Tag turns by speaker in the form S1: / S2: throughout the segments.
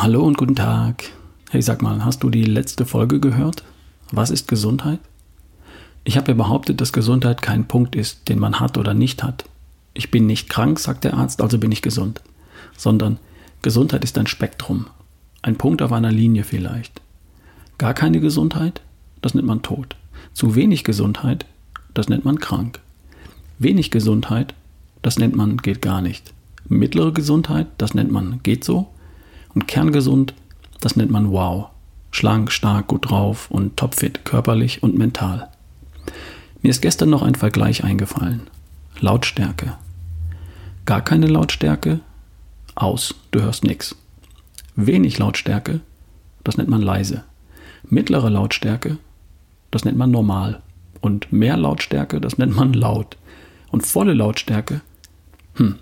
S1: Hallo und guten Tag. Hey, sag mal, hast du die letzte Folge gehört? Was ist Gesundheit? Ich habe ja behauptet, dass Gesundheit kein Punkt ist, den man hat oder nicht hat. Ich bin nicht krank, sagt der Arzt, also bin ich gesund. Sondern Gesundheit ist ein Spektrum. Ein Punkt auf einer Linie vielleicht. Gar keine Gesundheit, das nennt man tot. Zu wenig Gesundheit, das nennt man krank. Wenig Gesundheit, das nennt man geht gar nicht. Mittlere Gesundheit, das nennt man geht so. Und kerngesund, das nennt man wow. Schlank, stark, gut drauf und topfit, körperlich und mental. Mir ist gestern noch ein Vergleich eingefallen. Lautstärke. Gar keine Lautstärke, aus, du hörst nichts. Wenig Lautstärke, das nennt man leise. Mittlere Lautstärke, das nennt man normal. Und mehr Lautstärke, das nennt man laut. Und volle Lautstärke, hm,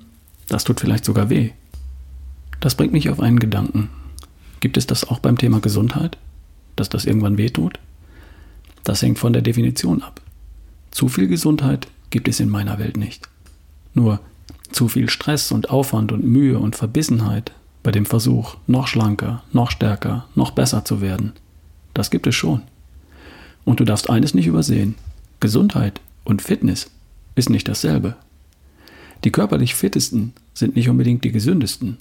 S1: das tut vielleicht sogar weh. Das bringt mich auf einen Gedanken. Gibt es das auch beim Thema Gesundheit? Dass das irgendwann weh tut? Das hängt von der Definition ab. Zu viel Gesundheit gibt es in meiner Welt nicht. Nur zu viel Stress und Aufwand und Mühe und Verbissenheit bei dem Versuch, noch schlanker, noch stärker, noch besser zu werden, das gibt es schon. Und du darfst eines nicht übersehen. Gesundheit und Fitness ist nicht dasselbe. Die körperlich fittesten sind nicht unbedingt die gesündesten.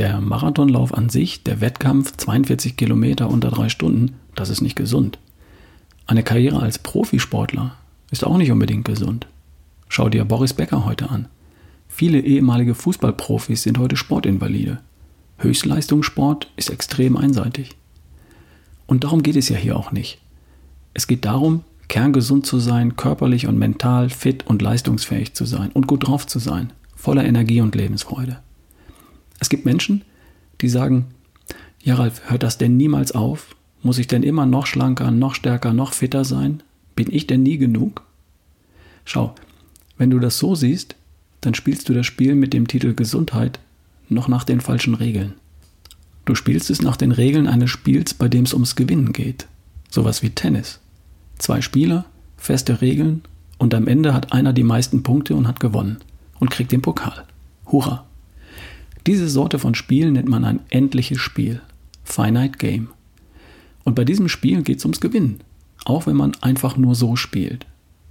S1: Der Marathonlauf an sich, der Wettkampf, 42 Kilometer unter drei Stunden, das ist nicht gesund. Eine Karriere als Profisportler ist auch nicht unbedingt gesund. Schau dir Boris Becker heute an. Viele ehemalige Fußballprofis sind heute Sportinvalide. Höchstleistungssport ist extrem einseitig. Und darum geht es ja hier auch nicht. Es geht darum, kerngesund zu sein, körperlich und mental fit und leistungsfähig zu sein und gut drauf zu sein, voller Energie und Lebensfreude. Es gibt Menschen, die sagen, ja Ralf, hört das denn niemals auf? Muss ich denn immer noch schlanker, noch stärker, noch fitter sein? Bin ich denn nie genug? Schau, wenn du das so siehst, dann spielst du das Spiel mit dem Titel Gesundheit noch nach den falschen Regeln. Du spielst es nach den Regeln eines Spiels, bei dem es ums Gewinnen geht. Sowas wie Tennis. Zwei Spieler, feste Regeln und am Ende hat einer die meisten Punkte und hat gewonnen und kriegt den Pokal. Hurra! Diese Sorte von Spiel nennt man ein endliches Spiel. Finite Game. Und bei diesem Spiel geht es ums Gewinnen. Auch wenn man einfach nur so spielt.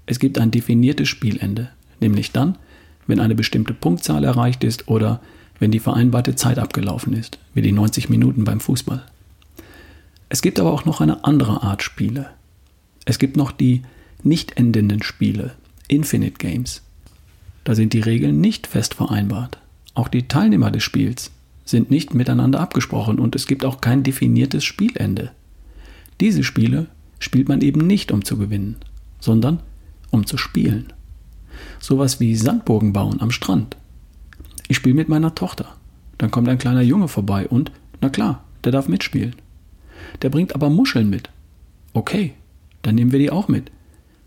S1: Es gibt ein definiertes Spielende. Nämlich dann, wenn eine bestimmte Punktzahl erreicht ist oder wenn die vereinbarte Zeit abgelaufen ist, wie die 90 Minuten beim Fußball. Es gibt aber auch noch eine andere Art Spiele. Es gibt noch die nicht endenden Spiele, Infinite Games. Da sind die Regeln nicht fest vereinbart. Auch die Teilnehmer des Spiels sind nicht miteinander abgesprochen und es gibt auch kein definiertes Spielende. Diese Spiele spielt man eben nicht, um zu gewinnen, sondern um zu spielen. Sowas wie Sandburgen bauen am Strand. Ich spiele mit meiner Tochter. Dann kommt ein kleiner Junge vorbei und, na klar, der darf mitspielen. Der bringt aber Muscheln mit. Okay, dann nehmen wir die auch mit.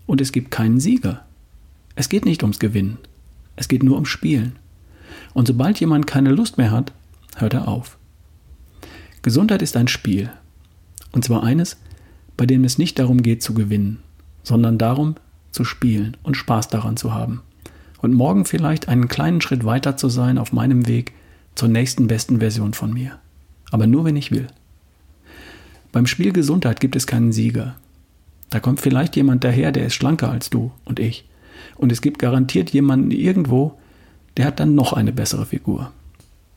S1: Und es gibt keinen Sieger. Es geht nicht ums Gewinnen. Es geht nur ums Spielen. Und sobald jemand keine Lust mehr hat, hört er auf. Gesundheit ist ein Spiel. Und zwar eines, bei dem es nicht darum geht zu gewinnen, sondern darum zu spielen und Spaß daran zu haben. Und morgen vielleicht einen kleinen Schritt weiter zu sein auf meinem Weg zur nächsten besten Version von mir. Aber nur wenn ich will. Beim Spiel Gesundheit gibt es keinen Sieger. Da kommt vielleicht jemand daher, der ist schlanker als du und ich. Und es gibt garantiert jemanden irgendwo, der hat dann noch eine bessere Figur.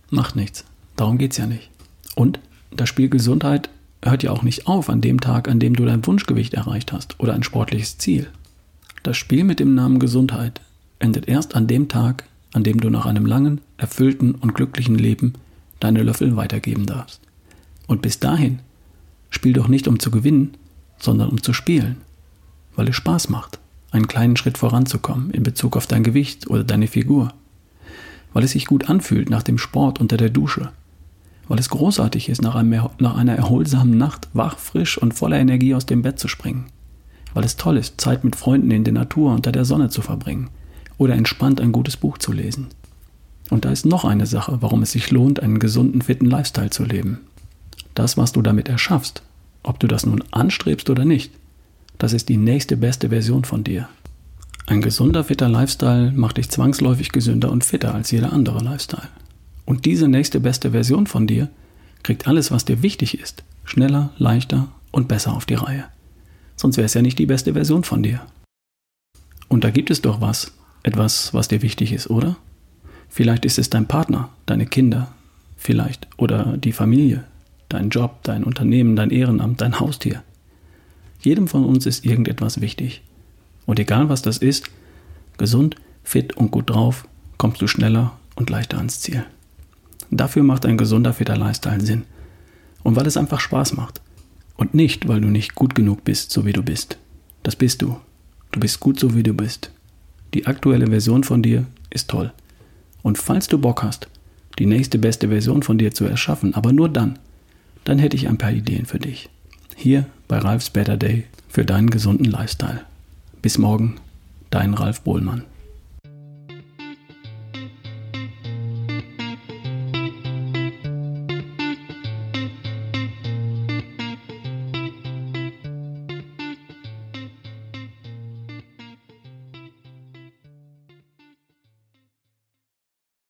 S1: Macht nichts. Darum geht's ja nicht. Und das Spiel Gesundheit hört ja auch nicht auf an dem Tag, an dem du dein Wunschgewicht erreicht hast oder ein sportliches Ziel. Das Spiel mit dem Namen Gesundheit endet erst an dem Tag, an dem du nach einem langen, erfüllten und glücklichen Leben deine Löffel weitergeben darfst. Und bis dahin spiel doch nicht um zu gewinnen, sondern um zu spielen, weil es Spaß macht, einen kleinen Schritt voranzukommen in Bezug auf dein Gewicht oder deine Figur, weil es sich gut anfühlt nach dem Sport unter der Dusche, weil es großartig ist, nach, einem, nach einer erholsamen Nacht wach, frisch und voller Energie aus dem Bett zu springen, weil es toll ist, Zeit mit Freunden in der Natur unter der Sonne zu verbringen oder entspannt ein gutes Buch zu lesen. Und da ist noch eine Sache, warum es sich lohnt, einen gesunden, fitten Lifestyle zu leben. Das, was du damit erschaffst, ob du das nun anstrebst oder nicht, das ist die nächste beste Version von dir. Ein gesunder, fitter Lifestyle macht dich zwangsläufig gesünder und fitter als jeder andere Lifestyle. Und diese nächste beste Version von dir kriegt alles, was dir wichtig ist, schneller, leichter und besser auf die Reihe. Sonst wäre es ja nicht die beste Version von dir. Und da gibt es doch was, etwas, was dir wichtig ist, oder? Vielleicht ist es dein Partner, deine Kinder, vielleicht, oder die Familie, dein Job, dein Unternehmen, dein Ehrenamt, dein Haustier. Jedem von uns ist irgendetwas wichtig. Und egal was das ist, gesund, fit und gut drauf, kommst du schneller und leichter ans Ziel. Dafür macht ein gesunder, fitter Lifestyle Sinn. Und weil es einfach Spaß macht. Und nicht, weil du nicht gut genug bist, so wie du bist. Das bist du. Du bist gut so wie du bist. Die aktuelle Version von dir ist toll. Und falls du Bock hast, die nächste beste Version von dir zu erschaffen, aber nur dann, dann hätte ich ein paar Ideen für dich. Hier bei Ralfs Better Day für deinen gesunden Lifestyle. Bis morgen, dein Ralf Bohlmann.